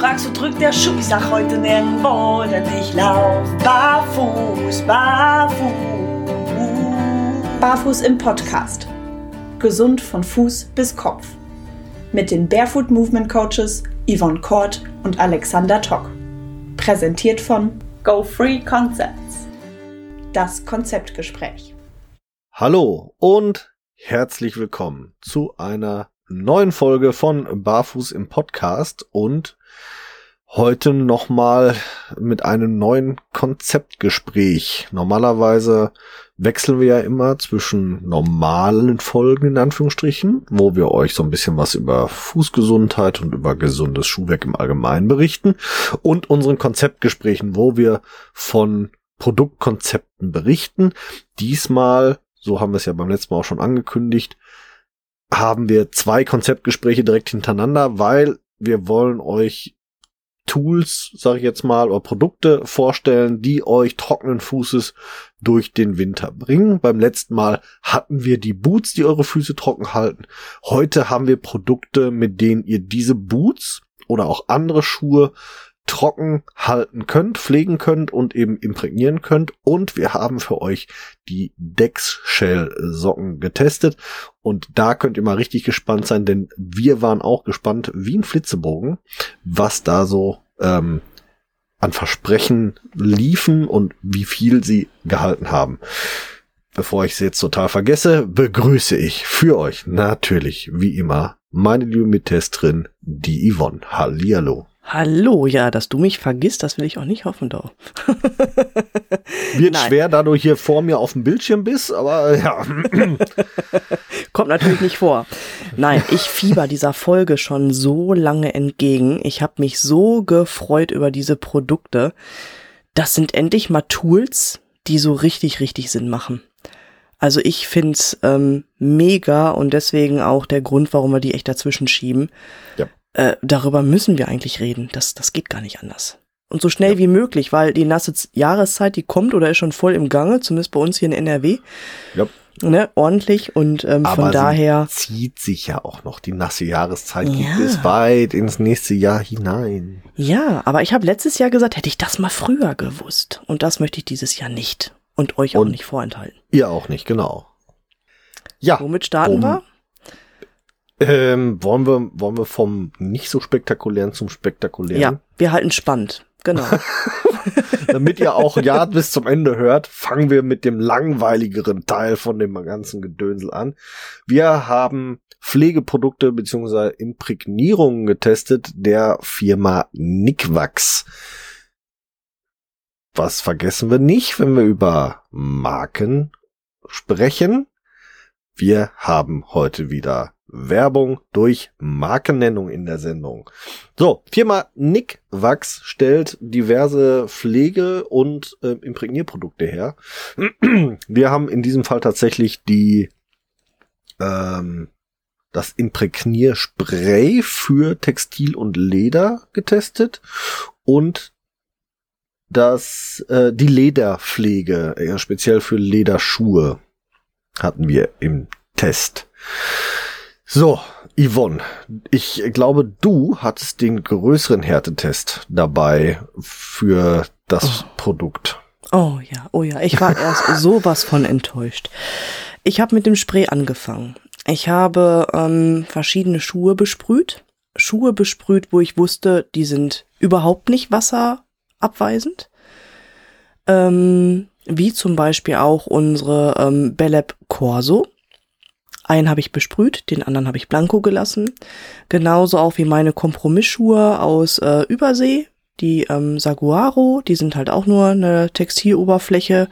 fragst, wo drückt der Schuh? Ich sag heute nirgendwo, denn ich lauf barfuß, barfuß. Barfuß im Podcast. Gesund von Fuß bis Kopf. Mit den Barefoot Movement Coaches Yvonne Kort und Alexander Tock. Präsentiert von Go Free Concepts. Das Konzeptgespräch. Hallo und herzlich willkommen zu einer neuen Folge von Barfuß im Podcast und heute nochmal mit einem neuen Konzeptgespräch. Normalerweise wechseln wir ja immer zwischen normalen Folgen in Anführungsstrichen, wo wir euch so ein bisschen was über Fußgesundheit und über gesundes Schuhwerk im Allgemeinen berichten und unseren Konzeptgesprächen, wo wir von Produktkonzepten berichten. Diesmal, so haben wir es ja beim letzten Mal auch schon angekündigt, haben wir zwei Konzeptgespräche direkt hintereinander, weil wir wollen euch Tools, sage ich jetzt mal, oder Produkte vorstellen, die euch trockenen Fußes durch den Winter bringen. Beim letzten Mal hatten wir die Boots, die eure Füße trocken halten. Heute haben wir Produkte, mit denen ihr diese Boots oder auch andere Schuhe trocken halten könnt, pflegen könnt und eben imprägnieren könnt. Und wir haben für euch die Dex Shell Socken getestet. Und da könnt ihr mal richtig gespannt sein, denn wir waren auch gespannt wie ein Flitzebogen, was da so ähm, an Versprechen liefen und wie viel sie gehalten haben. Bevor ich es jetzt total vergesse, begrüße ich für euch natürlich wie immer meine liebe Mittesterin, die Yvonne. Hallihallo. Hallo, ja, dass du mich vergisst, das will ich auch nicht hoffen, doch. Wird Nein. schwer, da du hier vor mir auf dem Bildschirm bist, aber ja. Kommt natürlich nicht vor. Nein, ich fieber dieser Folge schon so lange entgegen. Ich habe mich so gefreut über diese Produkte. Das sind endlich mal Tools, die so richtig, richtig Sinn machen. Also ich find's ähm, mega und deswegen auch der Grund, warum wir die echt dazwischen schieben. Ja äh, darüber müssen wir eigentlich reden. Das, das geht gar nicht anders. Und so schnell ja. wie möglich, weil die nasse Jahreszeit, die kommt oder ist schon voll im Gange, zumindest bei uns hier in NRW. Ja. Ne, ordentlich und ähm, Aber von daher. zieht sich ja auch noch. Die nasse Jahreszeit ja. gibt es weit ins nächste Jahr hinein. Ja, aber ich habe letztes Jahr gesagt, hätte ich das mal früher gewusst. Und das möchte ich dieses Jahr nicht. Und euch und auch nicht vorenthalten. Ihr auch nicht, genau. Ja. Womit starten um, wir? Ähm, wollen wir, wollen wir vom nicht so spektakulären zum spektakulären? Ja, wir halten spannend. Genau. Damit ihr auch ja bis zum Ende hört, fangen wir mit dem langweiligeren Teil von dem ganzen Gedönsel an. Wir haben Pflegeprodukte beziehungsweise Imprägnierungen getestet der Firma Nickwax. Was vergessen wir nicht, wenn wir über Marken sprechen? Wir haben heute wieder Werbung durch Markennennung in der Sendung. So, Firma Nick Wachs stellt diverse Pflege- und äh, Imprägnierprodukte her. Wir haben in diesem Fall tatsächlich die ähm, das Imprägnierspray für Textil und Leder getestet und das äh, die Lederpflege, ja, speziell für Lederschuhe hatten wir im Test. So, Yvonne, ich glaube, du hattest den größeren Härtetest dabei für das oh. Produkt. Oh ja, oh ja, ich war erst sowas von enttäuscht. Ich habe mit dem Spray angefangen. Ich habe ähm, verschiedene Schuhe besprüht. Schuhe besprüht, wo ich wusste, die sind überhaupt nicht wasserabweisend. Ähm, wie zum Beispiel auch unsere ähm, Beleb Corso. Einen habe ich besprüht, den anderen habe ich blanko gelassen. Genauso auch wie meine Kompromissschuhe aus äh, Übersee. Die ähm, Saguaro, die sind halt auch nur eine Textiloberfläche.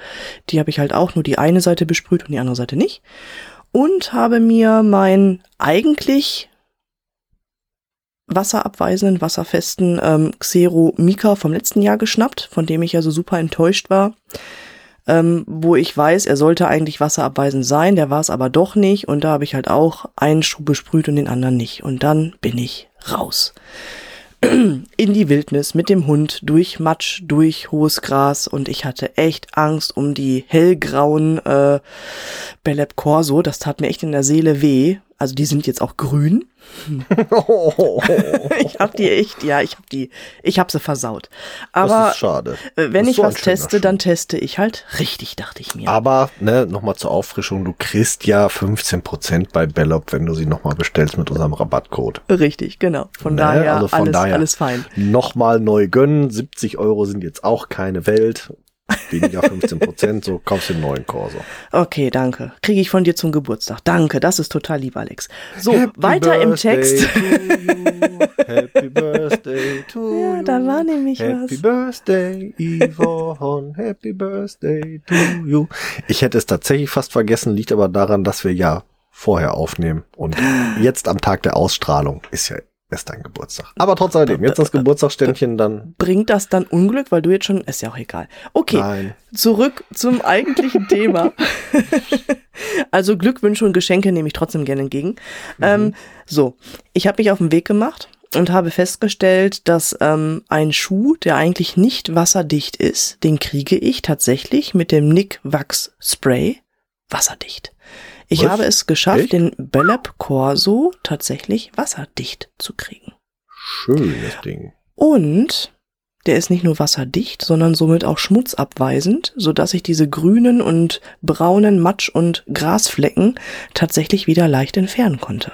Die habe ich halt auch nur die eine Seite besprüht und die andere Seite nicht. Und habe mir mein eigentlich wasserabweisenden, wasserfesten ähm, Xero Mika vom letzten Jahr geschnappt, von dem ich ja so super enttäuscht war ähm, wo ich weiß, er sollte eigentlich wasserabweisend sein, der war es aber doch nicht und da habe ich halt auch einen Schuh besprüht und den anderen nicht und dann bin ich raus in die Wildnis mit dem Hund durch Matsch, durch hohes Gras und ich hatte echt Angst um die hellgrauen äh, Beleb Corso. Das tat mir echt in der Seele weh. Also die sind jetzt auch grün. ich habe die echt, ja, ich habe die, ich habe sie versaut. Aber das ist schade. äh, wenn ist ich so was teste, Schuh. dann teste ich halt richtig, dachte ich mir. Aber, ne, nochmal zur Auffrischung, du kriegst ja 15% bei Bellop, wenn du sie nochmal bestellst mit unserem Rabattcode. Richtig, genau. Von Ne, daher, also von alles, daher. alles fein. Nochmal neu gönnen, 70 Euro sind jetzt auch keine Welt. Weniger 15%, so kaufst du einen neuen Corso. Okay, danke. Kriege ich von dir zum Geburtstag. Danke, das ist total lieb, Alex. So, Happy weiter im Birthday Text. to you. Happy Birthday to Ja, you. da war nämlich Happy was. Birthday, Yvonne. Happy Birthday to you. Ich hätte es tatsächlich fast vergessen, liegt aber daran, dass wir ja vorher aufnehmen. Und jetzt am Tag der Ausstrahlung ist ja erst dein Geburtstag. Aber trotz alledem, jetzt das Geburtstagsständchen dann. Bringt das dann Unglück, weil du jetzt schon, ist ja auch egal. Okay, Nein. zurück zum eigentlichen Thema. also Glückwünsche und Geschenke nehme ich trotzdem gerne entgegen. Ähm, so, ich habe mich auf den Weg gemacht und habe festgestellt, dass ähm, ein Schuh, der eigentlich nicht wasserdicht ist, den kriege ich tatsächlich mit dem Nick Wachs Spray wasserdicht. Ich Was? habe es geschafft, Echt? den Bellep Corso tatsächlich wasserdicht zu kriegen. Schönes Ding. Und der ist nicht nur wasserdicht, sondern somit auch schmutzabweisend, sodass ich diese grünen und braunen Matsch- und Grasflecken tatsächlich wieder leicht entfernen konnte.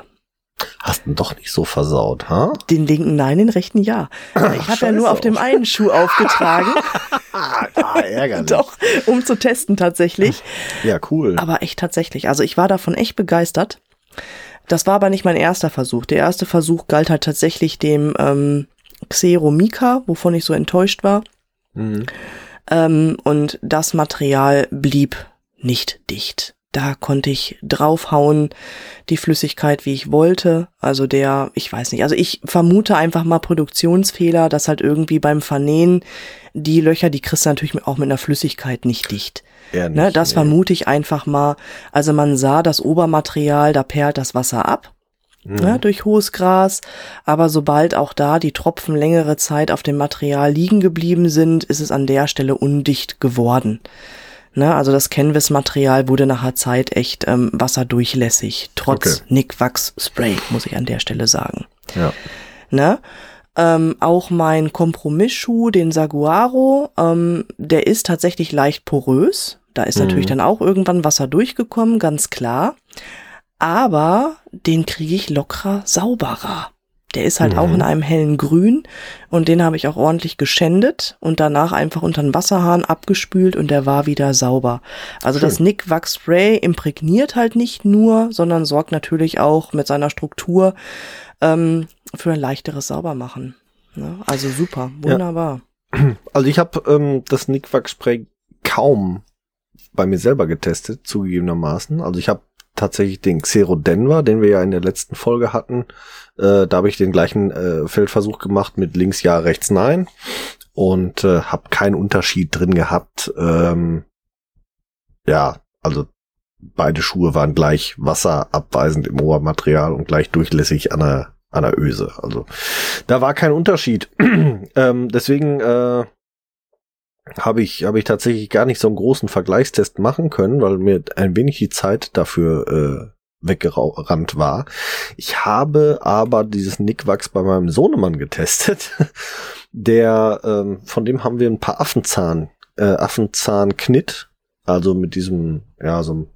Hast ihn doch nicht so versaut, ha? Den linken nein, den rechten ja. Ich habe ja nur auf dem einen Schuh aufgetragen, Ah, ärgerlich. doch, um zu testen tatsächlich. Ja, cool. Aber echt tatsächlich. Also ich war davon echt begeistert. Das war aber nicht mein erster Versuch. Der erste Versuch galt halt tatsächlich dem ähm, Xero Mika, wovon ich so enttäuscht war. Mhm. Ähm, und das Material blieb nicht dicht. Da konnte ich draufhauen, die Flüssigkeit, wie ich wollte. Also der, ich weiß nicht, also ich vermute einfach mal Produktionsfehler, dass halt irgendwie beim Vernähen die Löcher, die kriegst du natürlich auch mit einer Flüssigkeit nicht dicht. Eher Ne, nicht, das nee. vermute ich einfach mal. Also man sah das Obermaterial, da perlt das Wasser ab. Mhm. Ne, durch hohes Gras, aber sobald auch da die Tropfen längere Zeit auf dem Material liegen geblieben sind, ist es an der Stelle undicht geworden. Ne, also das Canvas-Material wurde nachher Zeit echt ähm, wasserdurchlässig, trotz Okay. Nick Wachs Spray, muss ich an der Stelle sagen. Ja. Ne? Ähm, auch mein Kompromissschuh, den Saguaro, ähm, der ist tatsächlich leicht porös. Da ist natürlich dann auch irgendwann Wasser durchgekommen, ganz klar. Aber den kriege ich lockerer, sauberer. Der ist halt auch in einem hellen Grün und den habe ich auch ordentlich geschändet und danach einfach unter den Wasserhahn abgespült und der war wieder sauber. Also Schön. das Nick Wax Spray imprägniert halt nicht nur, sondern sorgt natürlich auch mit seiner Struktur ähm, für ein leichteres Saubermachen. Ne? Also super, wunderbar. Also ich habe ähm, das Nickwack Spray kaum bei mir selber getestet, zugegebenermaßen. Also ich habe tatsächlich den Xero Denver, den wir ja in der letzten Folge hatten. Äh, da habe ich den gleichen äh, Feldversuch gemacht mit links ja, rechts nein und äh, habe keinen Unterschied drin gehabt. Ähm, ja, also beide Schuhe waren gleich wasserabweisend im Obermaterial und gleich durchlässig an der, an der Öse. Also da war kein Unterschied. ähm, deswegen äh, habe ich, habe ich tatsächlich gar nicht so einen großen Vergleichstest machen können, weil mir ein wenig die Zeit dafür äh, weggerannt war. Ich habe aber dieses Nickwachs bei meinem Sohnemann getestet. Der, ähm, von dem haben wir ein paar Affenzahn, äh, Affenzahnknit, also mit diesem, ja, so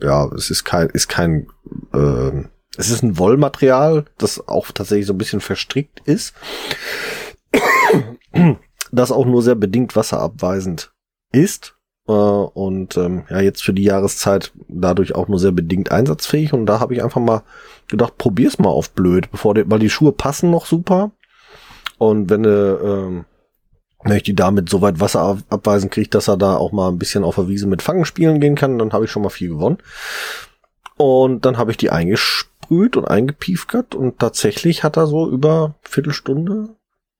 ja, es ist kein, ist kein, ähm, es ist ein Wollmaterial, das auch tatsächlich so ein bisschen verstrickt ist das auch nur sehr bedingt wasserabweisend ist äh, und ähm, ja jetzt für die Jahreszeit dadurch auch nur sehr bedingt einsatzfähig. Und da habe ich einfach mal gedacht, probier's mal auf blöd, bevor die, weil die Schuhe passen noch super. Und wenn du ähm, wenn ich die damit so weit Wasser ab- abweisen kriege, dass er da auch mal ein bisschen auf der Wiese mit Fangen spielen gehen kann, dann habe ich schon mal viel gewonnen. Und dann habe ich die eingesprüht und eingepiefkert. Und tatsächlich hat er so über Viertelstunde,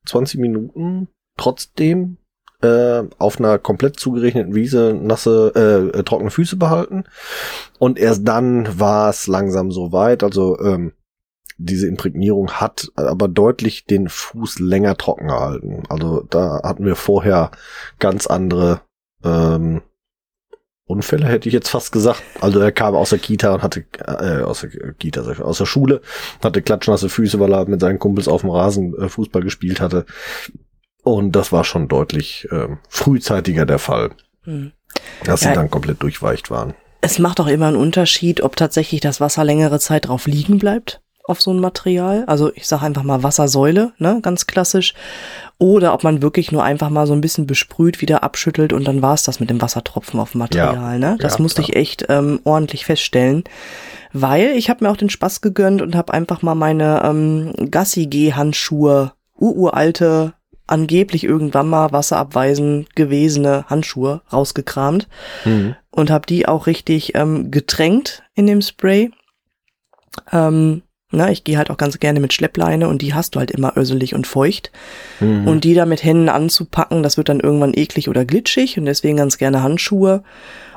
20 Minuten trotzdem äh, auf einer komplett zugerechneten Wiese nasse, äh, trockene Füße behalten. Und erst dann war es langsam so weit. Also ähm, diese Imprägnierung hat aber deutlich den Fuß länger trocken gehalten. Also da hatten wir vorher ganz andere ähm, Unfälle, hätte ich jetzt fast gesagt. Also er kam aus der Kita und hatte, äh, aus der Kita, aus der Schule, hatte klatschnasse Füße, weil er mit seinen Kumpels auf dem Rasen äh, Fußball gespielt hatte. Und das war schon deutlich äh, frühzeitiger der Fall, Hm. dass Ja. sie dann komplett durchweicht waren. Es macht auch immer einen Unterschied, ob tatsächlich das Wasser längere Zeit drauf liegen bleibt auf so ein Material. Also ich sage einfach mal Wassersäule, ne, ganz klassisch. Oder ob man wirklich nur einfach mal so ein bisschen besprüht, wieder abschüttelt und dann war's das mit dem Wassertropfen auf dem Material. ne? Das Ja, musste klar. ich echt ähm, ordentlich feststellen. Weil ich habe mir auch den Spaß gegönnt und habe einfach mal meine ähm, Gassi-G-Handschuhe, uralte, angeblich irgendwann mal wasserabweisend gewesene Handschuhe rausgekramt Mhm. und habe die auch richtig ähm, getränkt in dem Spray. Ähm, na, ich gehe halt auch ganz gerne mit Schleppleine und die hast du halt immer öselig und feucht. Mhm. Und die da mit Händen anzupacken, das wird dann irgendwann eklig oder glitschig und deswegen ganz gerne Handschuhe.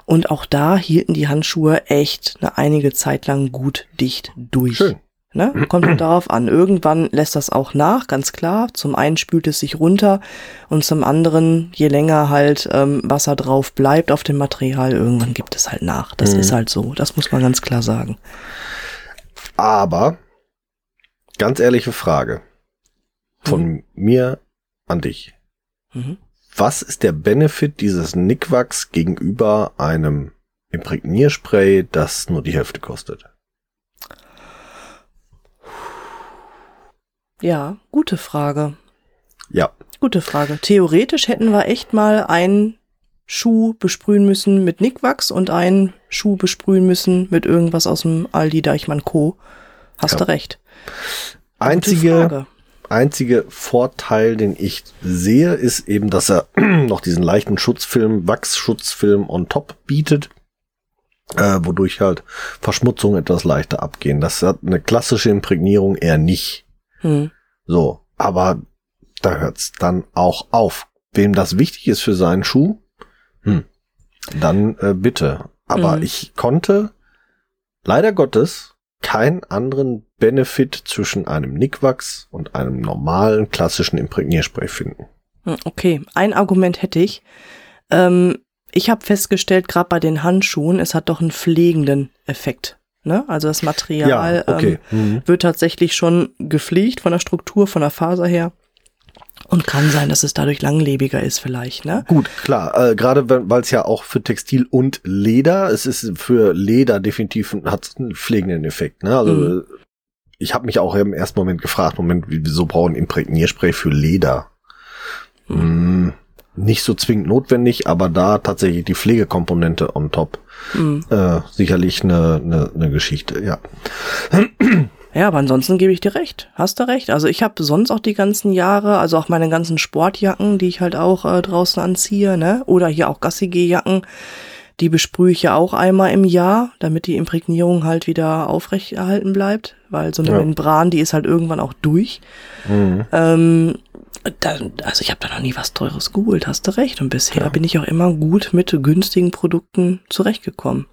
Und auch da hielten die Handschuhe echt eine einige Zeit lang gut dicht durch. Schön. Ne? Kommt halt darauf an. Irgendwann lässt das auch nach, ganz klar. Zum einen spült es sich runter und zum anderen, je länger halt ähm, Wasser drauf bleibt auf dem Material, irgendwann gibt es halt nach. Das Mhm. ist halt so. Das muss man ganz klar sagen. Aber, ganz ehrliche Frage von Mhm. mir an dich. Mhm. Was ist der Benefit dieses Nickwachs gegenüber einem Imprägnierspray, das nur die Hälfte kostet? Ja, gute Frage. Ja, Gute Frage. Theoretisch hätten wir echt mal einen Schuh besprühen müssen mit Nickwachs und einen Schuh besprühen müssen mit irgendwas aus dem Aldi Deichmann Co. Hast Ja. du recht. Gute einzige, Frage. einzige Vorteil, den ich sehe, ist eben, dass er noch diesen leichten Schutzfilm, Wachsschutzfilm on top bietet, äh, wodurch halt Verschmutzungen etwas leichter abgehen. Das hat eine klassische Imprägnierung eher nicht. Hm. So, aber da hört's dann auch auf. Wem das wichtig ist für seinen Schuh, hm, dann äh, bitte. Aber Mhm. ich konnte leider Gottes keinen anderen Benefit zwischen einem Nickwachs und einem normalen klassischen Imprägnierspray finden. Hm, Okay, ein Argument hätte ich. Ähm, ich habe festgestellt, gerade bei den Handschuhen, es hat doch einen pflegenden Effekt. Ne? Also das Material okay. ähm, Mhm. wird tatsächlich schon gepflegt von der Struktur, von der Faser her. Und kann sein, dass es dadurch langlebiger ist vielleicht, ne? Gut, klar. Äh, Gerade weil es ja auch für Textil und Leder, es ist für Leder definitiv hat einen pflegenden Effekt. Ne? Also Mhm. äh, ich habe mich auch im ersten Moment gefragt, Moment, wieso brauchen Imprägnierspray für Leder? Hm, nicht so zwingend notwendig, aber da tatsächlich die Pflegekomponente on top Hm. äh, sicherlich eine, eine, eine Geschichte. Ja, Ja, aber ansonsten gebe ich dir recht. Hast du recht. Also ich habe sonst auch die ganzen Jahre, also auch meine ganzen Sportjacken, die ich halt auch äh, draußen anziehe, ne? Oder hier auch Gassi-G-Jacken, die besprühe ich ja auch einmal im Jahr, damit die Imprägnierung halt wieder aufrecht erhalten bleibt. Weil so eine Ja. Membran, die ist halt irgendwann auch durch. mhm. Ähm, da, also ich habe da noch nie was Teures geholt, hast du recht. Und bisher bin ich auch immer gut mit günstigen Produkten zurechtgekommen.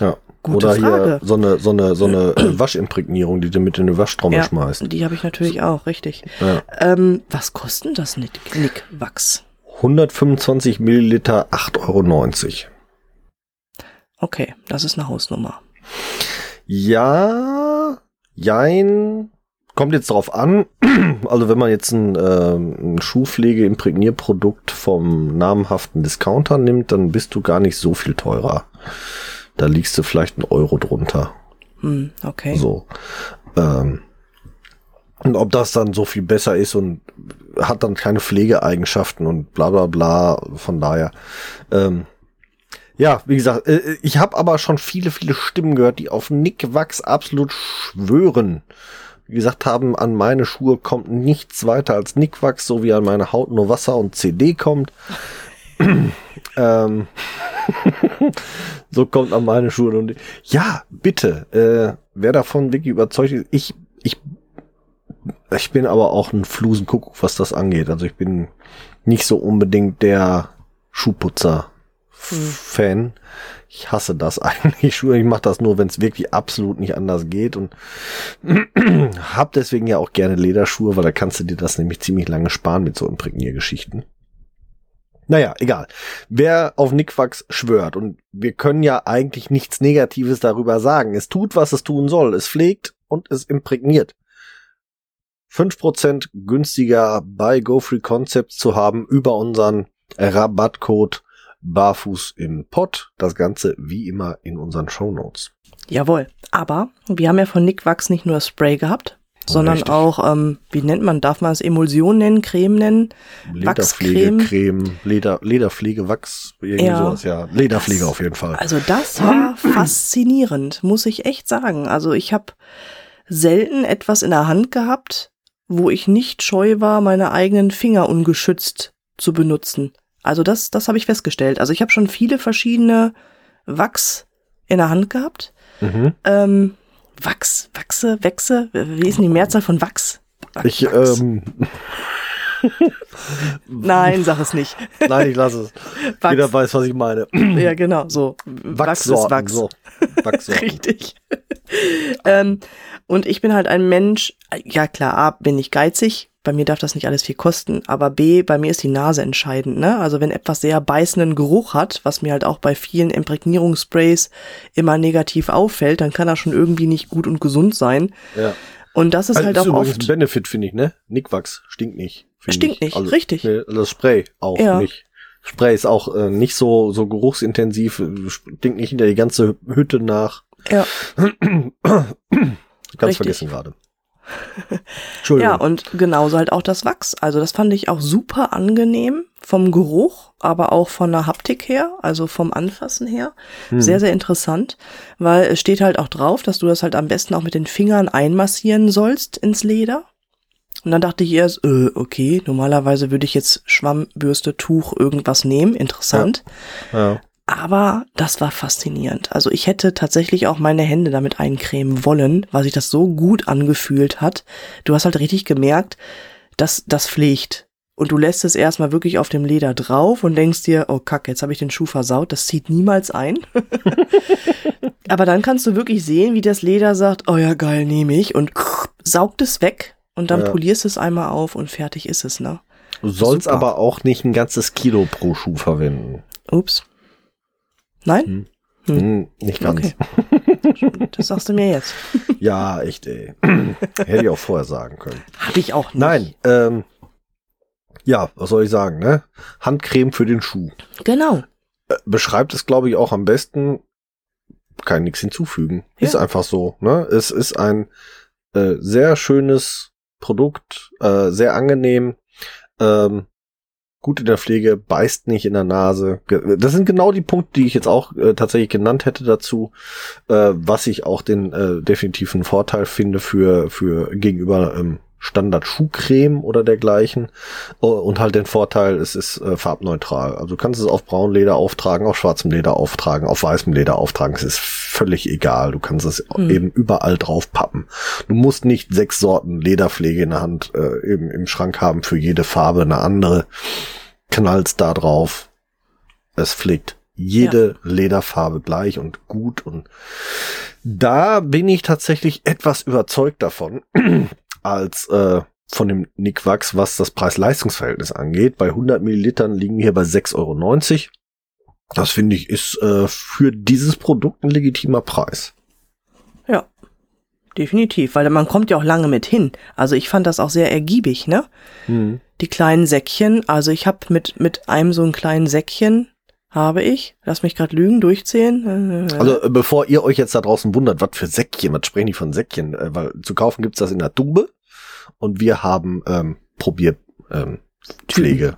ja. Gute Oder Frage. hier so eine so eine so eine äh, Waschimprägnierung, die du mit in eine Waschtrommel Ja, schmeißt. die habe ich natürlich auch, richtig. Ja. Ähm, was kostet das Nick Nickwachs? 125 Milliliter, 8,90 Euro. Okay, das ist eine Hausnummer. Ja, jein. Kommt jetzt drauf an. Also wenn man jetzt ein, ähm, ein Schuhpflege-Imprägnierprodukt vom namhaften Discounter nimmt, dann bist du gar nicht so viel teurer. Da liegst du vielleicht einen Euro drunter. Hm, okay. So. Ähm, und ob das dann so viel besser ist und hat dann keine Pflegeeigenschaften und bla bla bla. Von daher. Ähm, ja, wie gesagt, äh, ich habe aber schon viele, viele Stimmen gehört, die auf Nick Wachs absolut schwören. Gesagt haben, an meine Schuhe kommt nichts weiter als Nickwachs, so wie an meine Haut nur Wasser und CD kommt. ähm, so kommt an meine Schuhe und ja, bitte, äh, wer davon wirklich überzeugt ist, ich, ich, ich bin aber auch ein Flusenkuckuck, was das angeht. Also ich bin nicht so unbedingt der Schuhputzer-Fan. Ich hasse das eigentlich. Ich mache das nur, wenn es wirklich absolut nicht anders geht und hab deswegen ja auch gerne Lederschuhe, weil da kannst du dir das nämlich ziemlich lange sparen mit so Imprägniergeschichten. Naja, egal. Wer auf Nickfax schwört, und wir können ja eigentlich nichts Negatives darüber sagen. Es tut, was es tun soll. Es pflegt und es imprägniert. 5% günstiger bei GoFree Concepts zu haben über unseren Rabattcode Barfuß im Pott. Das Ganze wie immer in unseren Show Notes. Jawohl. Aber wir haben ja von Nickwax nicht nur Spray gehabt, sondern Richtig. auch, ähm, wie nennt man, darf man es Emulsion nennen, Creme nennen? Wachscreme. Lederpflegecreme, Leder, Lederpflege, Wachs, irgendwie Ja. sowas, ja. Lederpflege auf jeden Fall. Also das war faszinierend, muss ich echt sagen. Also ich habe selten etwas in der Hand gehabt, wo ich nicht scheu war, meine eigenen Finger ungeschützt zu benutzen. Also das, das habe ich festgestellt. Also ich habe schon viele verschiedene Wachs in der Hand gehabt. Mhm. Ähm, Wachs, Wachse, Wechse, wie ist denn die Mehrzahl von Wachs? Wach- Ich, Wachs. ähm, Nein, sag es nicht. nein, ich lasse es. Wachs. Jeder weiß, was ich meine. Ja, genau, so. Wachs ist Wachssorten, Wachs. so. Richtig. ähm, und ich bin halt ein Mensch, ja klar, A, bin ich geizig, bei mir darf das nicht alles viel kosten, aber B, bei mir ist die Nase entscheidend, ne? Also wenn etwas sehr beißenden Geruch hat, was mir halt auch bei vielen Imprägnierungssprays immer negativ auffällt, dann kann das schon irgendwie nicht gut und gesund sein. Ja. Und das ist Also halt ist auch oft. ein Benefit, finde ich, ne? Nickwachs stinkt nicht. Stinkt ich. nicht, also, richtig. Nee, das Spray auch Ja. nicht. Spray ist auch äh, nicht so, so geruchsintensiv, äh, stinkt nicht hinter die ganze Hütte nach. Ja. Ganz Richtig. vergessen gerade. Entschuldigung. Ja, und genauso halt auch das Wachs. Also das fand ich auch super angenehm vom Geruch, aber auch von der Haptik her, also vom Anfassen her. Hm. Sehr, sehr interessant, weil es steht halt auch drauf, dass du das halt am besten auch mit den Fingern einmassieren sollst ins Leder. Und dann dachte ich erst, äh, okay, normalerweise würde ich jetzt Schwammbürste, Tuch, irgendwas nehmen. Interessant. ja. Aber das war faszinierend. Also ich hätte tatsächlich auch meine Hände damit eincremen wollen, weil sich das so gut angefühlt hat. Du hast halt richtig gemerkt, dass das pflegt. Und du lässt es erstmal wirklich auf dem Leder drauf und denkst dir, oh Kack, jetzt habe ich den Schuh versaut, das zieht niemals ein. Aber dann kannst du wirklich sehen, wie das Leder sagt, oh ja, geil, nehme ich und saugt es weg und dann Ja. polierst es einmal auf und fertig ist es, ne? Du sollst Super. aber auch nicht ein ganzes Kilo pro Schuh verwenden. Ups. Nein? Hm. Hm, nicht ganz. Okay. Das sagst du mir jetzt. Ja, echt, ey. Hätte ich auch vorher sagen können. Hab ich auch nicht. Nein, ähm, ja, was soll ich sagen, ne? Handcreme für den Schuh. Genau. Äh, beschreibt es, glaube ich, auch am besten. Kann nichts hinzufügen. Ja. Ist einfach so, ne? Es ist ein äh, sehr schönes Produkt, äh, sehr angenehm, ähm, gut in der Pflege, beißt nicht in der Nase. Das sind genau die Punkte, die ich jetzt auch äh, tatsächlich genannt hätte dazu, äh, was ich auch den äh, definitiven Vorteil finde für, für gegenüber ähm, Standard Schuhcreme oder dergleichen. Oh, Und halt den Vorteil, es ist äh, farbneutral. Also du kannst es auf Braunleder auftragen, auf schwarzem Leder auftragen, auf weißem Leder auftragen. Es ist völlig egal. Du kannst es Hm. eben überall drauf pappen. Du musst nicht sechs Sorten Lederpflege in der Hand äh, eben im Schrank haben, für jede Farbe eine andere. Knallst da drauf. Es pflegt jede Lederfarbe gleich und gut und da bin ich tatsächlich etwas überzeugt davon, als äh, von dem Nick Wachs, was das Preis-Leistungs-Verhältnis angeht. Bei 100 Millilitern liegen wir hier bei 6,90 Euro. Das finde ich ist äh, für dieses Produkt ein legitimer Preis. Ja. Definitiv, weil man kommt ja auch lange mit hin. Also ich fand das auch sehr ergiebig, ne? Hm. Die kleinen Säckchen, also ich habe mit mit einem so einen kleinen Säckchen habe ich, lass mich gerade lügen, durchzählen. Äh, Also äh, bevor ihr euch jetzt da draußen wundert, was für Säckchen, was sprechen die von Säckchen, äh, weil zu kaufen gibt's das in der Tube und wir haben ähm, Probier ähm, Pflege,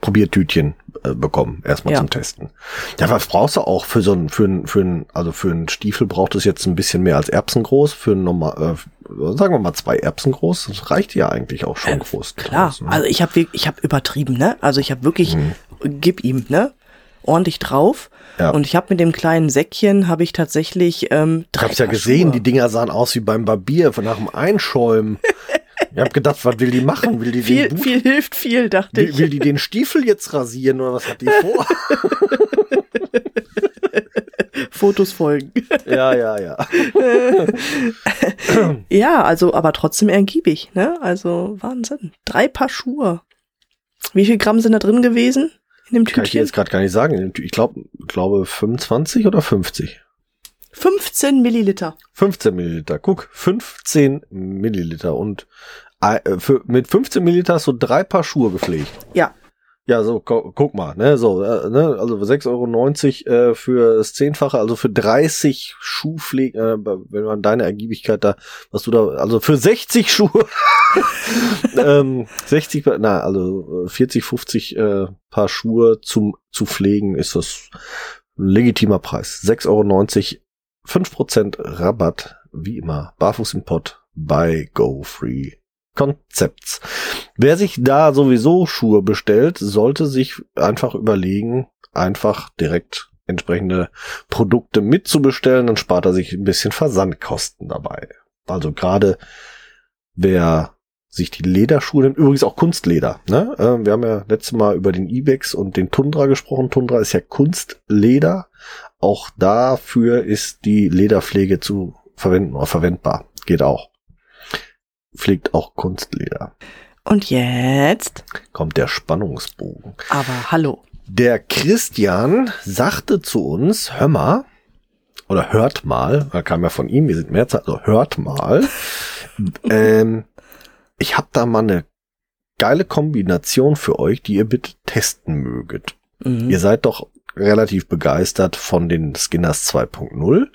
Probiertütchen äh, bekommen, erstmal Ja. zum Testen. Ja, was brauchst du auch für so ein, für ein, für ein, also für einen Stiefel braucht es jetzt ein bisschen mehr als Erbsen groß, für ein normal, äh, sagen wir mal zwei Erbsen groß, das reicht ja eigentlich auch schon Äh, groß. Klar, draus, ne? also ich habe ich habe übertrieben, ne? Also ich habe wirklich Mhm. gib ihm, ne? Ordentlich drauf. Ja. Und ich habe mit dem kleinen Säckchen habe ich tatsächlich ähm, Ich drei hab's ja Paar gesehen, Schuhe. die Dinger sahen aus wie beim Barbier, von nach dem Einschäumen. ich hab gedacht, was will die machen? Will die viel den Boot viel hilft viel, dachte Will, ich. will die den Stiefel jetzt rasieren oder was hat die vor? Fotos folgen. ja, ja, ja. Ja, also, aber trotzdem ergiebig, ne? Also, Wahnsinn. Drei Paar Schuhe. Wie viel Gramm sind da drin gewesen? in dem Kann ich Tütchen? jetzt gerade gar nicht sagen. Ich glaube, glaube 25 oder 50? 15 Milliliter. 15 Milliliter. Guck, 15 Milliliter. Und äh, für, mit 15 Milliliter hast du drei Paar Schuhe gepflegt. Ja. Ja, so, gu guck mal, ne, so, äh, ne, also 6,90 Euro äh, für das Zehnfache, also für 30 Schuhpflege, äh, wenn man deine Ergiebigkeit da, was du da, also für 60 Schuhe, ähm, 60, na, also 40, 50 äh, Paar Schuhe zum, zu pflegen, ist das ein legitimer Preis. 6,90 Euro, 5% Rabatt, wie immer, barfuß im Pott bei GoFree Concepts. Wer sich da sowieso Schuhe bestellt, sollte sich einfach überlegen, einfach direkt entsprechende Produkte mitzubestellen, dann spart er sich ein bisschen Versandkosten dabei. Also gerade wer sich die Lederschuhe nimmt, übrigens auch Kunstleder. Ne? Äh, wir haben ja letztes Mal über den Ibex und den Tundra gesprochen. Tundra ist ja Kunstleder. Auch dafür ist die Lederpflege zu verwenden oder verwendbar. Geht auch pflegt auch Kunstleder. Und jetzt? Kommt der Spannungsbogen. Aber hallo. Der Christian sagte zu uns, hör mal, oder hört mal, da kam ja von ihm, wir sind Mehrzahl, also hört mal, ähm, ich habe da mal eine geile Kombination für euch, die ihr bitte testen möget. Mhm. Ihr seid doch relativ begeistert von den Skinners 2.0.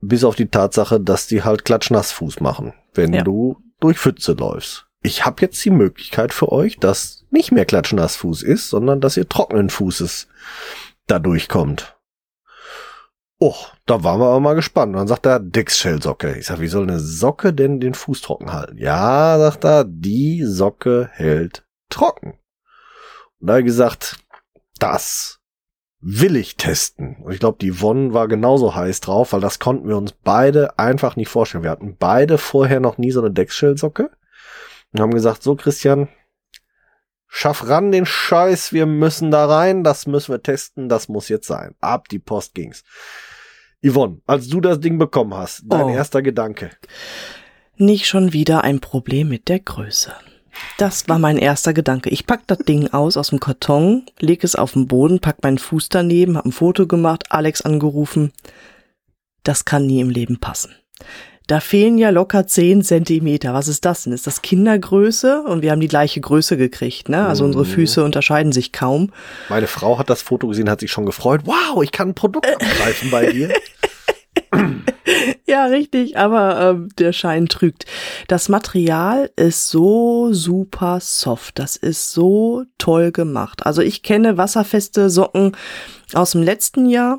Bis auf die Tatsache, dass die halt Klatschnassfuß machen, wenn Ja. du durch Pfütze läufst. Ich habe jetzt die Möglichkeit für euch, dass nicht mehr Klatschnassfuß ist, sondern dass ihr trockenen Fußes da durchkommt. Oh, da waren wir aber mal gespannt. Und dann sagt er, Dixshell-Socke. Ich sag, wie soll eine Socke denn den Fuß trocken halten? Ja, sagt er, die Socke hält trocken. Und da gesagt, das will ich testen. Und ich glaube, die Won war genauso heiß drauf, weil das konnten wir uns beide einfach nicht vorstellen. Wir hatten beide vorher noch nie so eine Deckshell-Socke und haben gesagt, so Christian, schaff ran den Scheiß, wir müssen da rein, das müssen wir testen, das muss jetzt sein. Ab die Post ging's. Yvonne, als du das Ding bekommen hast, dein Oh. erster Gedanke. Nicht schon wieder ein Problem mit der Größe. Das war mein erster Gedanke. Ich pack das Ding aus aus dem Karton, leg es auf den Boden, pack meinen Fuß daneben, hab ein Foto gemacht, Alex angerufen. Das kann nie im Leben passen. Da fehlen ja locker 10 Zentimeter. Was ist das denn? Ist das Kindergröße? Und wir haben die gleiche Größe gekriegt, ne? Also unsere Mhm. Füße unterscheiden sich kaum. Meine Frau hat das Foto gesehen, hat sich schon gefreut. Wow, ich kann ein Produkt abgreifen bei dir. Ja, richtig, aber ähm, der Schein trügt. Das Material ist so super soft. Das ist so toll gemacht. Also ich kenne wasserfeste Socken aus dem letzten Jahr.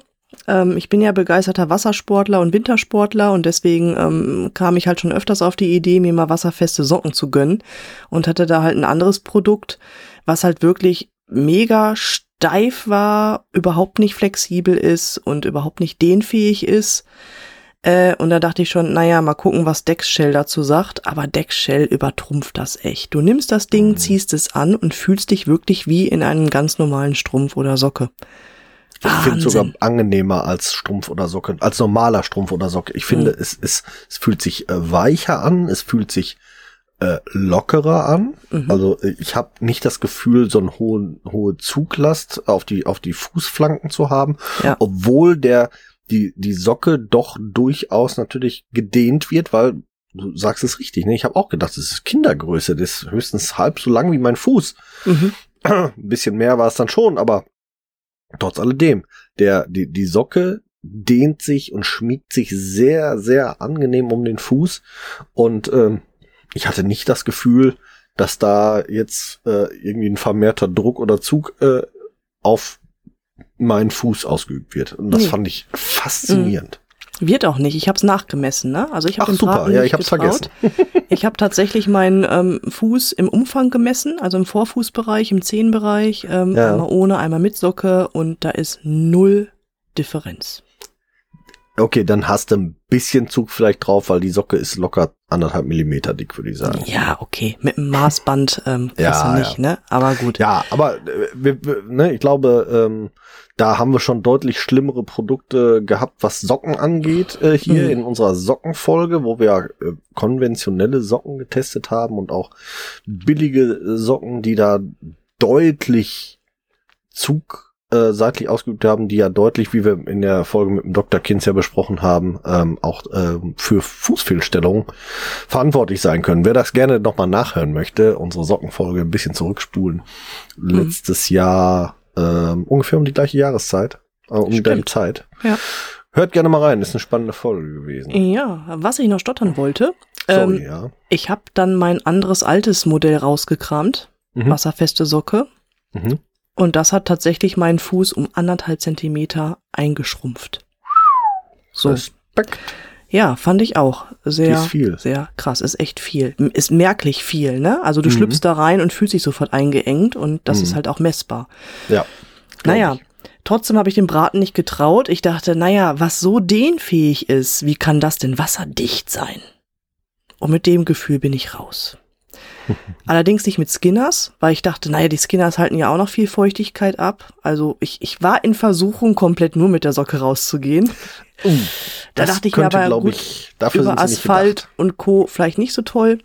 Ähm, ich bin ja begeisterter Wassersportler und Wintersportler und deswegen ähm, kam ich halt schon öfters auf die Idee, mir mal wasserfeste Socken zu gönnen und hatte da halt ein anderes Produkt, was halt wirklich mega steif war, überhaupt nicht flexibel ist und überhaupt nicht dehnfähig ist. Äh, und da dachte ich schon, naja, mal gucken, was Dexshell dazu sagt. Aber Dexshell übertrumpft das echt. Du nimmst das Ding, Mhm. ziehst es an und fühlst dich wirklich wie in einem ganz normalen Strumpf oder Socke. Ich finde Wahnsinn. sogar angenehmer als Strumpf oder Socke, als normaler Strumpf oder Socke. Ich finde, Mhm. es, es, es fühlt sich äh, weicher an, es fühlt sich äh, lockerer an. Mhm. Also äh, ich habe nicht das Gefühl, so eine hohe, hohe Zuglast auf die, auf die Fußflanken zu haben, Ja. obwohl der die, die Socke doch durchaus natürlich gedehnt wird, weil du sagst es richtig, ne? Ich habe auch gedacht, das ist Kindergröße, das ist höchstens halb so lang wie mein Fuß. Mhm. Ein bisschen mehr war es dann schon, aber trotz alledem, der, die, die Socke dehnt sich und schmiegt sich sehr, sehr angenehm um den Fuß. Und ähm, ich hatte nicht das Gefühl, dass da jetzt äh, irgendwie ein vermehrter Druck oder Zug äh, auf meinen Fuß ausgeübt wird. Und das Nee. fand ich faszinierend. Wird auch nicht. Ich habe es nachgemessen, ne? Also ich Ach, habe den super. Braten Ja, ich hab's getraut. ich habe tatsächlich meinen ähm, Fuß im Umfang gemessen, also im Vorfußbereich, im Zehenbereich, ähm, Ja. einmal ohne, einmal mit Socke und da ist null Differenz. Okay, dann hast du ein bisschen Zug vielleicht drauf, weil die Socke ist locker anderthalb Millimeter dick, würde ich sagen. Ja, okay. Mit dem Maßband ähm, kriegst Ja, du nicht, ja. ne? Aber gut. Ja, aber äh, wir, wir, ne, ich glaube, ähm, da haben wir schon deutlich schlimmere Produkte gehabt, was Socken angeht, äh, hier Mhm. in unserer Sockenfolge, wo wir äh, konventionelle Socken getestet haben und auch billige äh, Socken, die da deutlich Zug äh, seitlich ausgeübt haben, die ja deutlich, wie wir in der Folge mit dem Dr. Kinz ja besprochen haben, ähm, auch ähm, für Fußfehlstellungen verantwortlich sein können. Wer das gerne nochmal nachhören möchte, unsere Sockenfolge ein bisschen zurückspulen. Mhm. Letztes Jahr ähm, ungefähr um die gleiche Jahreszeit, äh, um die Zeit. Ja. Hört gerne mal rein, ist eine spannende Folge gewesen. Ja, was ich noch stottern wollte. Sorry, ähm, ja. Ich habe dann mein anderes altes Modell rausgekramt. Mhm. Wasserfeste Socke. Mhm. Und das hat tatsächlich meinen Fuß um anderthalb Zentimeter eingeschrumpft. So. Respekt. Ja, fand ich auch. Sehr, sehr krass. Ist echt viel. Ist merklich viel, ne? Also du mhm. schlüpfst da rein und fühlst dich sofort eingeengt und das mhm. ist halt auch messbar. Ja. Naja, ich. trotzdem habe ich dem Braten nicht getraut. Ich dachte, naja, was so dehnfähig ist, wie kann das denn wasserdicht sein? Und mit dem Gefühl bin ich raus. Allerdings nicht mit Skinners, weil ich dachte, naja, die Skinners halten ja auch noch viel Feuchtigkeit ab. Also ich, ich war in Versuchung, komplett nur mit der Socke rauszugehen. Uh, da dachte ich mir aber, gut, ich, über Asphalt und Co. vielleicht nicht so toll.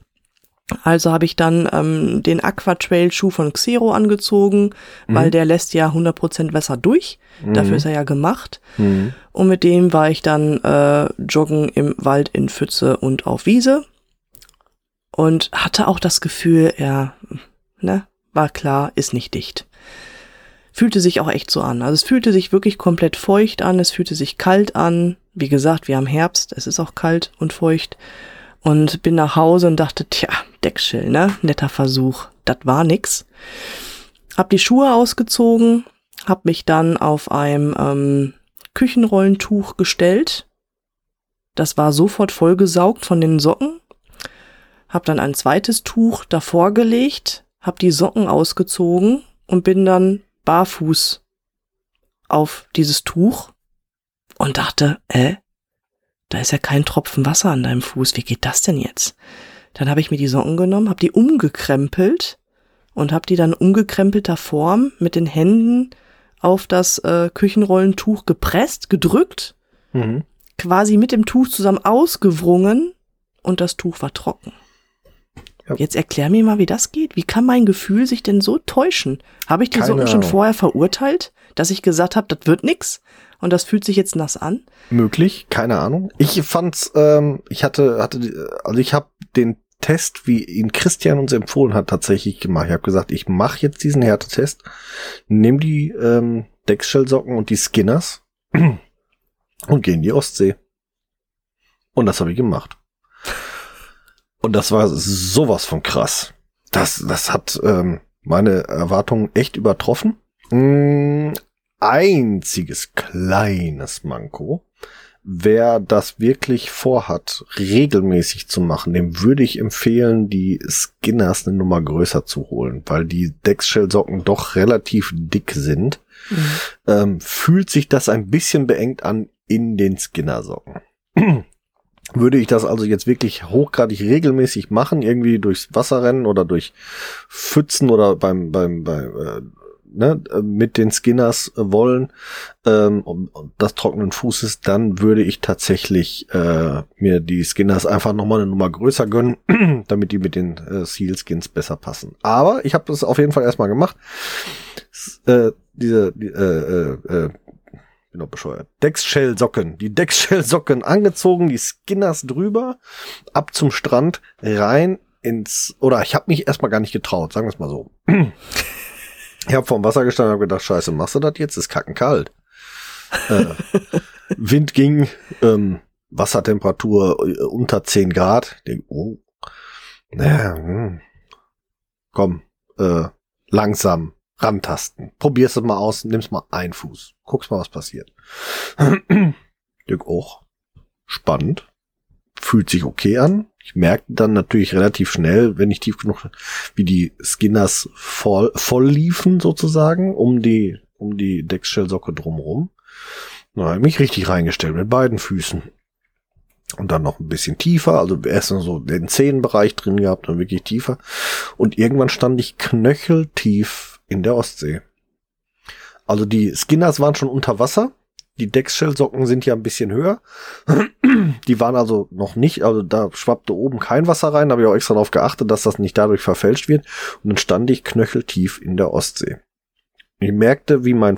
Also habe ich dann ähm, den Aqua Trail Schuh von Xero angezogen, mhm. weil der lässt ja 100% Wasser durch. Mhm. Dafür ist er ja gemacht. Mhm. Und mit dem war ich dann äh, joggen im Wald in Pfütze und auf Wiese und hatte auch das Gefühl, ja, ne, war klar, ist nicht dicht. Fühlte sich auch echt so an. Also es fühlte sich wirklich komplett feucht an, es fühlte sich kalt an. Wie gesagt, wir haben Herbst, es ist auch kalt und feucht. Und bin nach Hause und dachte, tja, Deckschill, ne? Netter Versuch. Das war nix. Hab die Schuhe ausgezogen, hab mich dann auf einem ähm, Küchenrollentuch gestellt. Das war sofort vollgesaugt von den Socken habe dann ein zweites Tuch davor gelegt, habe die Socken ausgezogen und bin dann barfuß auf dieses Tuch und dachte, äh, da ist ja kein Tropfen Wasser an deinem Fuß, wie geht das denn jetzt? Dann habe ich mir die Socken genommen, habe die umgekrempelt und habe die dann umgekrempelter Form mit den Händen auf das äh, Küchenrollentuch gepresst, gedrückt, mhm. quasi mit dem Tuch zusammen ausgewrungen und das Tuch war trocken. Ja. Jetzt erklär mir mal, wie das geht. Wie kann mein Gefühl sich denn so täuschen? Habe ich die Socken schon vorher verurteilt, dass ich gesagt habe, das wird nix und das fühlt sich jetzt nass an? Möglich, keine Ahnung. Ich fand's, ähm, ich hatte, hatte, also ich habe den Test, wie ihn Christian uns empfohlen hat, tatsächlich gemacht. Ich habe gesagt, ich mache jetzt diesen Härtetest, nimm die ähm, Deckshell-Socken und die Skinners und gehe in die Ostsee. Und das habe ich gemacht. Und das war sowas von krass. Das, das hat ähm, meine Erwartungen echt übertroffen. Mm, einziges kleines Manko. Wer das wirklich vorhat, regelmäßig zu machen, dem würde ich empfehlen, die Skinners eine Nummer größer zu holen, weil die Dexshell-Socken doch relativ dick sind. Mhm. Ähm, fühlt sich das ein bisschen beengt an in den Skinner-Socken. Würde ich das also jetzt wirklich hochgradig regelmäßig machen, irgendwie durchs Wasser rennen oder durch Pfützen oder beim, beim, beim äh, ne, mit den Skinners äh, wollen ähm, das trockenen Fußes, dann würde ich tatsächlich äh, mir die Skinners einfach nochmal eine Nummer größer gönnen, damit die mit den äh, Seal-Skins besser passen. Aber ich habe das auf jeden Fall erstmal gemacht. Äh, diese die, äh, äh, äh bin doch bescheuert. Deckshell-Socken. Die Deckshell-Socken angezogen, die Skinners drüber, ab zum Strand, rein ins, oder ich habe mich erstmal gar nicht getraut, sagen wir es mal so. Ich habe vorm Wasser gestanden und habe gedacht, scheiße, machst du das jetzt? Ist kackenkalt. äh, Wind ging, ähm, Wassertemperatur äh, unter 10 Grad. Denk, oh, naja, hm. komm, äh, langsam, rantasten. Probier's mal aus, nimm's mal ein Fuß. Guck's mal, was passiert. Dirk auch. Spannend. Fühlt sich okay an. Ich merke dann natürlich relativ schnell, wenn ich tief genug, wie die Skinners voll, voll liefen sozusagen, um die, um die Deckshell-Socke drumherum. Na, mich richtig reingestellt mit beiden Füßen. Und dann noch ein bisschen tiefer, also erst so den Zehenbereich drin gehabt, dann wirklich tiefer. Und irgendwann stand ich knöcheltief in der Ostsee. Also die Skinners waren schon unter Wasser. Die Deckshell-Socken sind ja ein bisschen höher. Die waren also noch nicht, also da schwappte oben kein Wasser rein, da habe ich auch extra darauf geachtet, dass das nicht dadurch verfälscht wird. Und dann stand ich knöcheltief in der Ostsee. ich merkte, wie mein,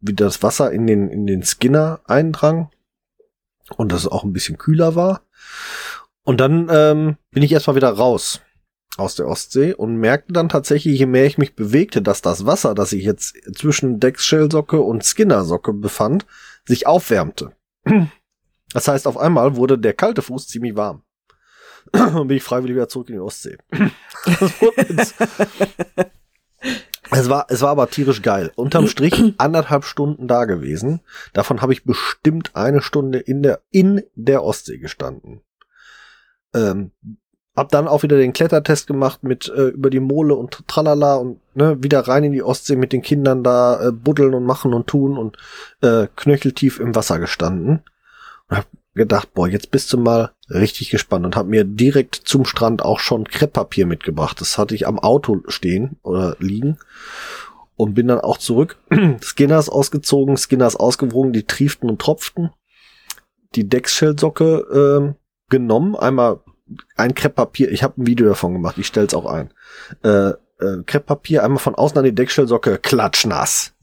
wie das Wasser in den, in den Skinner eindrang und dass es auch ein bisschen kühler war. Und dann ähm, bin ich erstmal wieder raus aus der Ostsee und merkte dann tatsächlich, je mehr ich mich bewegte, dass das Wasser, das sich jetzt zwischen Deckshell-Socke und Skinner-Socke befand, sich aufwärmte. Das heißt, auf einmal wurde der kalte Fuß ziemlich warm. und bin ich freiwillig wieder zurück in die Ostsee. es war, es war aber tierisch geil. Unterm Strich anderthalb Stunden da gewesen. Davon habe ich bestimmt eine Stunde in der, in der Ostsee gestanden. Ähm, hab dann auch wieder den Klettertest gemacht mit äh, über die Mole und tralala und ne, wieder rein in die Ostsee mit den Kindern da äh, buddeln und machen und tun und äh, knöcheltief im Wasser gestanden. Und hab gedacht, boah, jetzt bist du mal richtig gespannt und hab mir direkt zum Strand auch schon Krepppapier mitgebracht. Das hatte ich am Auto stehen oder liegen und bin dann auch zurück. Skinners ausgezogen, Skinners ausgewrungen, die trieften und tropften. Die Deckshell-Socke äh, genommen, einmal ein Krepppapier, ich habe ein Video davon gemacht, ich stell's auch ein. Äh, äh, Krepppapier einmal von außen an die Deckstellsocke klatschnass.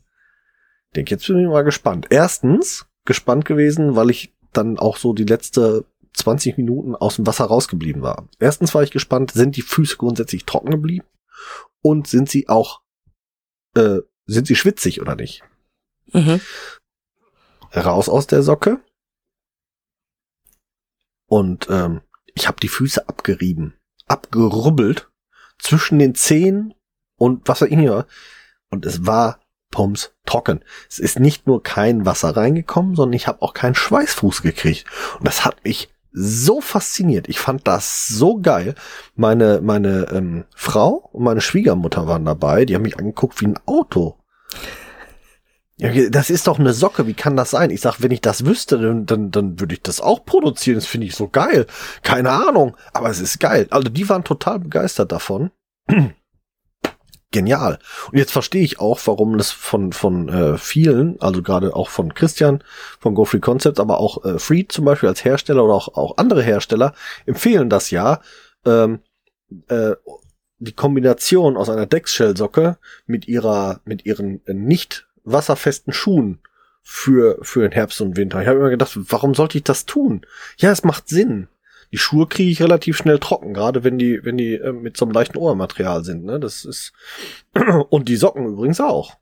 Denk, jetzt bin ich mal gespannt. Erstens gespannt gewesen, weil ich dann auch so die letzte 20 Minuten aus dem Wasser rausgeblieben war. Erstens war ich gespannt, sind die Füße grundsätzlich trocken geblieben? Und sind sie auch, äh, sind sie schwitzig oder nicht? Mhm. Raus aus der Socke. Und ähm, ich habe die Füße abgerieben, abgerubbelt zwischen den Zehen und was auch immer. Und es war Pumps trocken. Es ist nicht nur kein Wasser reingekommen, sondern ich habe auch keinen Schweißfuß gekriegt. Und das hat mich so fasziniert. Ich fand das so geil. Meine, meine ähm, Frau und meine Schwiegermutter waren dabei. Die haben mich angeguckt wie ein Auto. Das ist doch eine Socke, wie kann das sein? Ich sag, wenn ich das wüsste, dann, dann, dann würde ich das auch produzieren. Das finde ich so geil. Keine Ahnung, aber es ist geil. Also die waren total begeistert davon. Genial. Und jetzt verstehe ich auch, warum das von, von äh, vielen, also gerade auch von Christian, von GoFree Concepts, aber auch äh, Free zum Beispiel als Hersteller oder auch, auch andere Hersteller empfehlen das ja, ähm, äh, die Kombination aus einer Deckshell-Socke mit ihrer, mit ihren äh, nicht wasserfesten Schuhen für, für den Herbst und Winter. Ich habe immer gedacht, warum sollte ich das tun? Ja, es macht Sinn. Die Schuhe kriege ich relativ schnell trocken, gerade wenn die, wenn die äh, mit so einem leichten Ohrmaterial sind. Ne? Das ist und die Socken übrigens auch.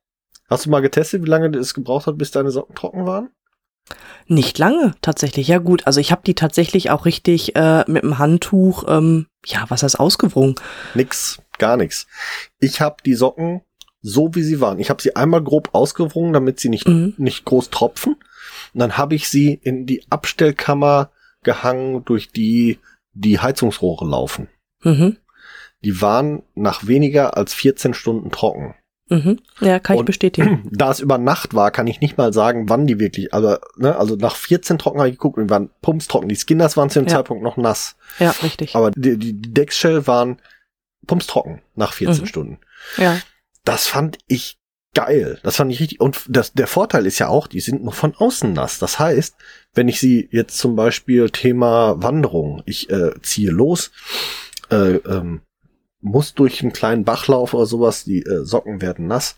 Hast du mal getestet, wie lange es gebraucht hat, bis deine Socken trocken waren? Nicht lange, tatsächlich. Ja gut, also ich habe die tatsächlich auch richtig äh, mit dem Handtuch, ähm, ja, was heißt ausgewrungen? Nix, gar nichts. Ich habe die Socken so wie sie waren. Ich habe sie einmal grob ausgewrungen, damit sie nicht, mhm. nicht groß tropfen. Und dann habe ich sie in die Abstellkammer gehangen, durch die die Heizungsrohre laufen. Mhm. Die waren nach weniger als 14 Stunden trocken. Mhm. Ja, kann ich bestätigen. Da es über Nacht war, kann ich nicht mal sagen, wann die wirklich, aber, ne, also nach 14 trocken habe ich geguckt und die waren pumpstrocken. Die Skinners waren zu dem ja. Zeitpunkt noch nass. Ja, richtig. Aber die, die Deckshell waren pumpstrocken nach 14 mhm. Stunden. Ja das fand ich geil. Das fand ich richtig. Und das, der Vorteil ist ja auch, die sind nur von außen nass. Das heißt, wenn ich sie jetzt zum Beispiel Thema Wanderung, ich äh, ziehe los, äh, ähm, muss durch einen kleinen Bachlauf oder sowas, die äh, Socken werden nass,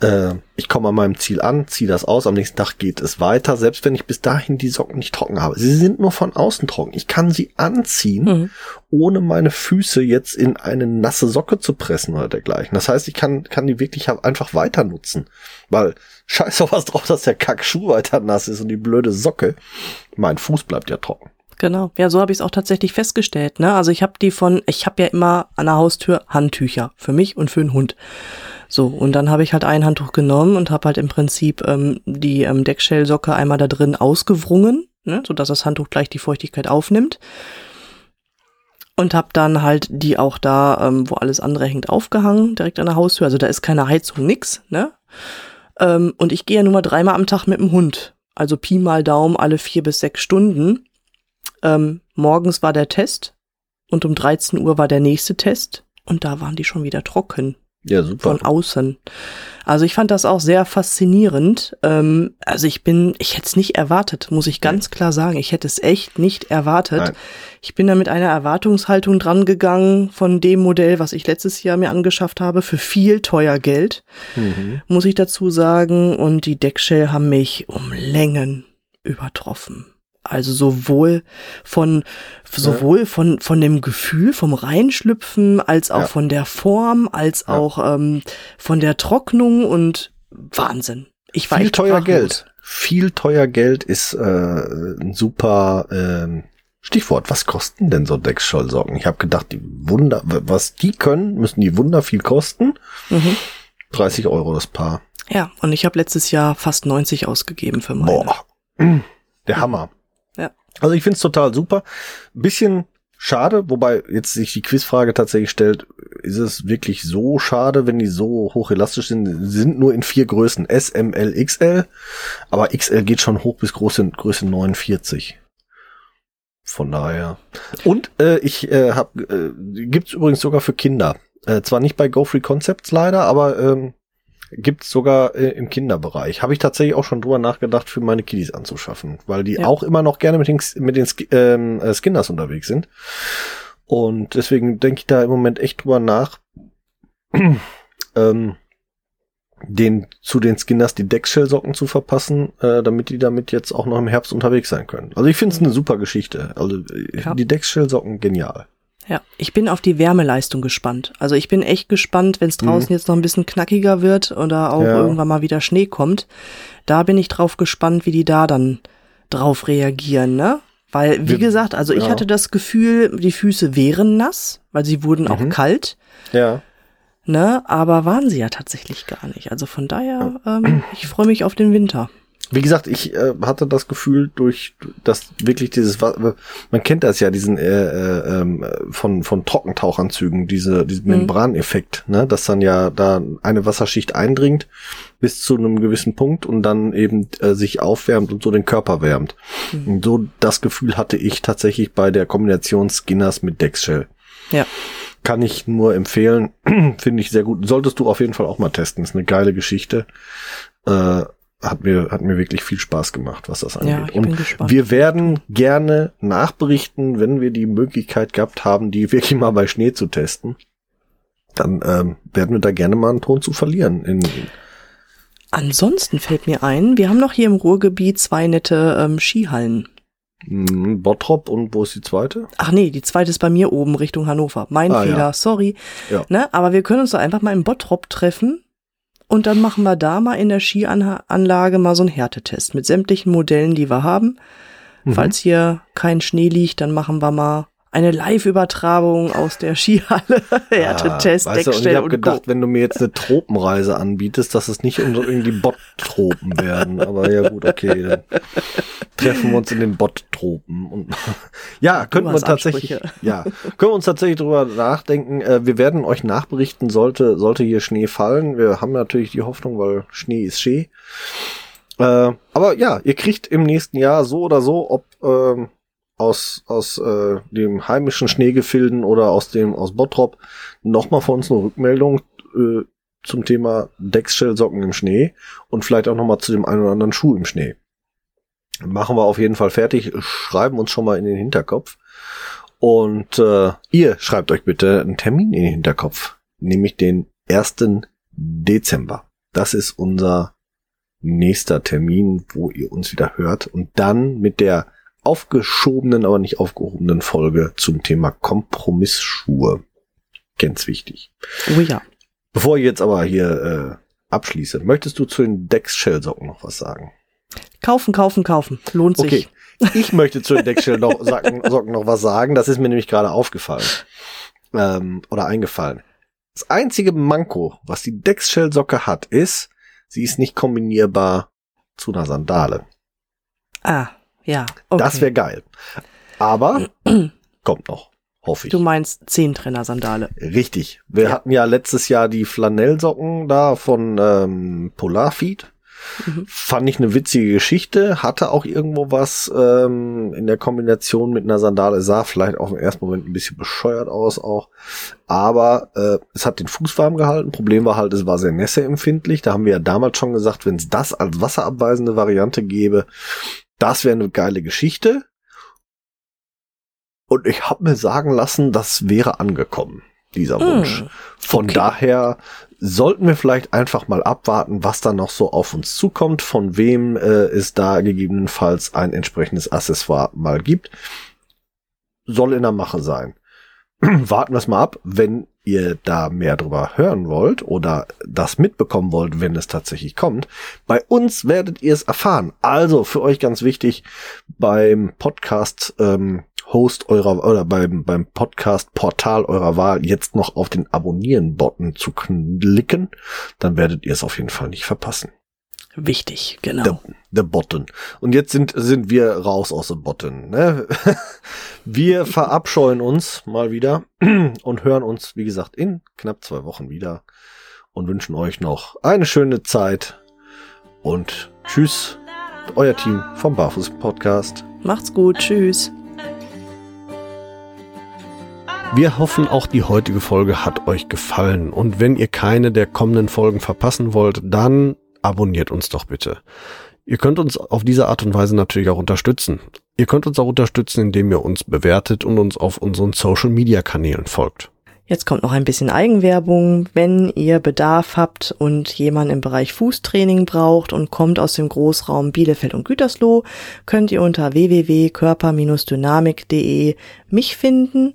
äh, ich komme an meinem Ziel an, ziehe das aus, am nächsten Tag geht es weiter, selbst wenn ich bis dahin die Socken nicht trocken habe. Sie sind nur von außen trocken. Ich kann sie anziehen, mhm. ohne meine Füße jetzt in eine nasse Socke zu pressen oder dergleichen. Das heißt, ich kann, kann die wirklich einfach weiter nutzen. Weil scheiß auf was drauf, dass der Kackschuh weiter nass ist und die blöde Socke. Mein Fuß bleibt ja trocken. Genau, ja, so habe ich es auch tatsächlich festgestellt. Ne? Also ich habe die von, ich habe ja immer an der Haustür Handtücher für mich und für den Hund. So, und dann habe ich halt ein Handtuch genommen und habe halt im Prinzip ähm, die ähm, Deckshell-Socke einmal da drin ausgewrungen, ne, sodass das Handtuch gleich die Feuchtigkeit aufnimmt. Und habe dann halt die auch da, ähm, wo alles andere hängt, aufgehangen, direkt an der Haustür. Also da ist keine Heizung, nix, ne? Ähm, und ich gehe ja nur mal dreimal am Tag mit dem Hund. Also Pi mal Daumen alle vier bis sechs Stunden. Ähm, morgens war der Test und um 13 Uhr war der nächste Test und da waren die schon wieder trocken. Ja, super. Von außen. Also ich fand das auch sehr faszinierend. Ähm, also ich bin, ich hätte es nicht erwartet, muss ich ganz klar sagen. Ich hätte es echt nicht erwartet. Nein. Ich bin da mit einer Erwartungshaltung dran gegangen von dem Modell, was ich letztes Jahr mir angeschafft habe, für viel teuer Geld, Mhm. muss ich dazu sagen. Und die Deckshell haben mich um Längen übertroffen. Also sowohl von sowohl von von dem Gefühl vom Reinschlüpfen als auch Ja. von der Form als Ja. auch ähm, von der Trocknung und Wahnsinn. Ich war Viel teuer sprachlos. Geld. Viel teuer Geld ist äh, ein super ähm, Stichwort. Was kosten denn so Deckschallsocken? Ich habe gedacht, die Wunder, was die können, müssen die Wunder viel kosten. Mhm. 30 Euro das Paar. Ja, und ich habe letztes Jahr fast 90 ausgegeben für meine. Boah, der Hammer. Also ich find's total super. Bisschen schade, wobei jetzt sich die Quizfrage tatsächlich stellt, ist es wirklich so schade, wenn die so hoch elastisch sind? Sie sind nur in vier Größen, S, M, L, XL, aber XL geht schon hoch bis Größe, Größe 49. Von daher. Und äh, ich äh, hab, äh, gibt's übrigens sogar für Kinder. Äh, zwar nicht bei Go Free Concepts leider, aber ähm, gibt's sogar äh, im Kinderbereich. Habe ich tatsächlich auch schon drüber nachgedacht, für meine Kiddies anzuschaffen, weil die Ja. auch immer noch gerne mit den, mit den ähm, äh, Skinners unterwegs sind. Und deswegen denke ich da im Moment echt drüber nach, ähm, den zu den Skinners die Deckshell-Socken zu verpassen, äh, damit die damit jetzt auch noch im Herbst unterwegs sein können. Also ich finde es eine super Geschichte. Also äh, Ja. die Deckshell-Socken genial. Ja, ich bin auf die Wärmeleistung gespannt. Also ich bin echt gespannt, wenn es draußen jetzt noch ein bisschen knackiger wird oder auch Mhm. Ja. irgendwann mal wieder Schnee kommt. Da bin ich drauf gespannt, wie die da dann drauf reagieren, ne? Weil, wie Wir- gesagt, also ich ja. hatte das Gefühl, die Füße wären nass, weil sie wurden auch Mhm. kalt, Ja. ne? Aber waren sie ja tatsächlich gar nicht. Also von daher, ähm, ich freue mich auf den Winter. Wie gesagt, ich äh, hatte das Gefühl durch das wirklich dieses Wa- man kennt das ja diesen äh, äh, ähm, von von Trockentauchanzügen diese diesen Mhm. Membraneffekt, ne, dass dann ja da eine Wasserschicht eindringt bis zu einem gewissen Punkt und dann eben äh, sich aufwärmt und so den Körper wärmt. Mhm. Und so das Gefühl hatte ich tatsächlich bei der Kombination Skinners mit Dexshell. Ja. Kann ich nur empfehlen, finde ich sehr gut. Solltest du auf jeden Fall auch mal testen. Ist eine geile Geschichte. Äh, hat mir, hat mir wirklich viel Spaß gemacht, was das angeht. Ja, ich bin Und gespannt. wir werden gerne nachberichten, wenn wir die Möglichkeit gehabt haben, die wirklich mal bei Schnee zu testen. Dann ähm, werden wir da gerne mal einen Ton zu verlieren. In, Ansonsten fällt mir ein, wir haben noch hier im Ruhrgebiet zwei nette ähm, Skihallen. in Bottrop und wo ist die zweite? Ach nee, die zweite ist bei mir oben Richtung Hannover. Mein Ah, Fehler, ja. sorry. Ja. Ne? Aber wir können uns doch einfach mal im Bottrop treffen und dann machen wir da mal in der Skianlage mal so einen Härtetest mit sämtlichen Modellen, die wir haben. Mhm. Falls hier kein Schnee liegt, dann machen wir mal eine Live-Übertragung aus der Skihalle. Härtetest, Ah, weißt du, und ich habe gedacht, wenn du mir jetzt eine Tropenreise anbietest, dass es nicht irgendwie Bot-Tropen werden. Aber ja gut, okay, dann treffen wir uns in den Bot-Tropen. Und ja, könnten wir tatsächlich, Ansprüche. ja, können wir uns tatsächlich drüber nachdenken. Äh, wir werden euch nachberichten, sollte, sollte hier Schnee fallen. Wir haben natürlich die Hoffnung, weil Schnee ist Schnee. Äh, aber ja, ihr kriegt im nächsten Jahr so oder so, ob ähm, aus, aus äh, dem heimischen Schneegefilden oder aus dem aus Bottrop nochmal von uns eine Rückmeldung äh, zum Thema Deckshell-Socken im Schnee und vielleicht auch nochmal zu dem einen oder anderen Schuh im Schnee. Machen wir auf jeden Fall fertig, schreiben uns schon mal in den Hinterkopf. Und äh, ihr schreibt euch bitte einen Termin in den Hinterkopf, nämlich den 1. Dezember. Das ist unser nächster Termin, wo ihr uns wieder hört und dann mit der aufgeschobenen, aber nicht aufgehobenen Folge zum Thema Kompromissschuhe. Ganz wichtig. Oh ja. Bevor ich jetzt aber hier äh, abschließe, möchtest du zu den Deckshell-Socken noch was sagen? Kaufen, kaufen, kaufen. Lohnt Okay. sich. Ich möchte zu den Deckshell-Socken Socken noch was sagen. Das ist mir nämlich gerade aufgefallen. Ähm, oder eingefallen. Das einzige Manko, was die Deckshell-Socke hat, ist, sie ist nicht kombinierbar zu einer Sandale. Ah, ja. Okay. Das wäre geil. Aber kommt noch, hoffe ich. Du meinst Zehntrenner-Sandale. Richtig. Wir Ja. hatten ja letztes Jahr die Flanellsocken da von ähm, Polarfeed. Mhm. Fand ich eine witzige Geschichte, hatte auch irgendwo was ähm, in der Kombination mit einer Sandale, sah vielleicht auf den ersten Moment ein bisschen bescheuert aus auch, aber äh, es hat den Fuß warm gehalten. Problem war halt, es war sehr nässeempfindlich. Da haben wir ja damals schon gesagt, wenn es das als wasserabweisende Variante gäbe, das wäre eine geile Geschichte. Und ich habe mir sagen lassen, das wäre angekommen, dieser hm, Wunsch. Mm, Von okay. daher sollten wir vielleicht einfach mal abwarten, was da noch so auf uns zukommt, von wem äh, es da gegebenenfalls ein entsprechendes Accessoire mal gibt. Soll in der Mache sein. Warten wir es mal ab, wenn ihr da mehr drüber hören wollt oder das mitbekommen wollt, wenn es tatsächlich kommt. Bei uns werdet ihr es erfahren. Also für euch ganz wichtig beim Podcast ähm, Host eurer oder beim, beim Podcast-Portal eurer Wahl jetzt noch auf den Abonnieren-Button zu klicken, dann werdet ihr es auf jeden Fall nicht verpassen. Wichtig, genau. The, the Button. Und jetzt sind, sind wir raus aus dem Button. Ne? Wir verabscheuen uns mal wieder und hören uns, wie gesagt, in knapp zwei Wochen wieder und wünschen euch noch eine schöne Zeit und tschüss, euer Team vom Barfuß Podcast. Macht's gut, tschüss. Wir hoffen, auch die heutige Folge hat euch gefallen. Und wenn ihr keine der kommenden Folgen verpassen wollt, dann abonniert uns doch bitte. Ihr könnt uns auf diese Art und Weise natürlich auch unterstützen. Ihr könnt uns auch unterstützen, indem ihr uns bewertet und uns auf unseren Social-Media-Kanälen folgt. Jetzt kommt noch ein bisschen Eigenwerbung. Wenn ihr Bedarf habt und jemand im Bereich Fußtraining braucht und kommt aus dem Großraum Bielefeld und Gütersloh, könnt ihr unter www.körper-dynamik.de mich finden.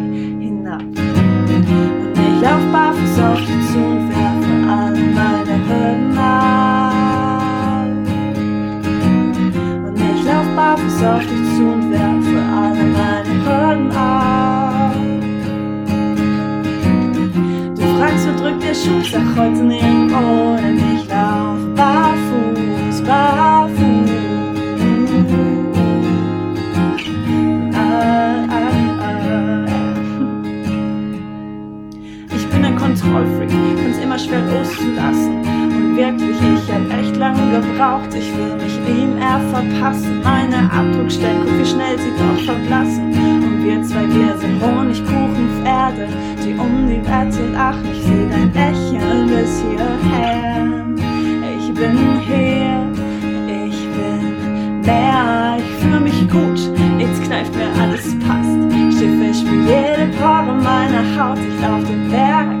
lauf barfuß auf dich zu und werfe alle meine Hürden ab. Und ich lauf barfuß auf dich zu und werfe alle meine Hürden ab. Du fragst, wo drückt der Schuh? Sag heute nirgendwo, denn ich lauf barfuß, barfuß. Kontrollfreak, find's immer schwer loszulassen. Und wirklich, ich hab echt lange gebraucht, ich will mich ihm eher verpassen. Meine Abdruckstelle, guck wie schnell sie doch verblassen. Und wir zwei, wir sind Honigkuchenpferde, die um die Wette lachen. Ich seh dein Lächeln bis hierher. Ich bin hier, ich bin mehr, ich fühl mich gut, nichts kneift mir, alles passt. Schiffe, ich spür jede Pore meiner Haut, ich lauf den Berg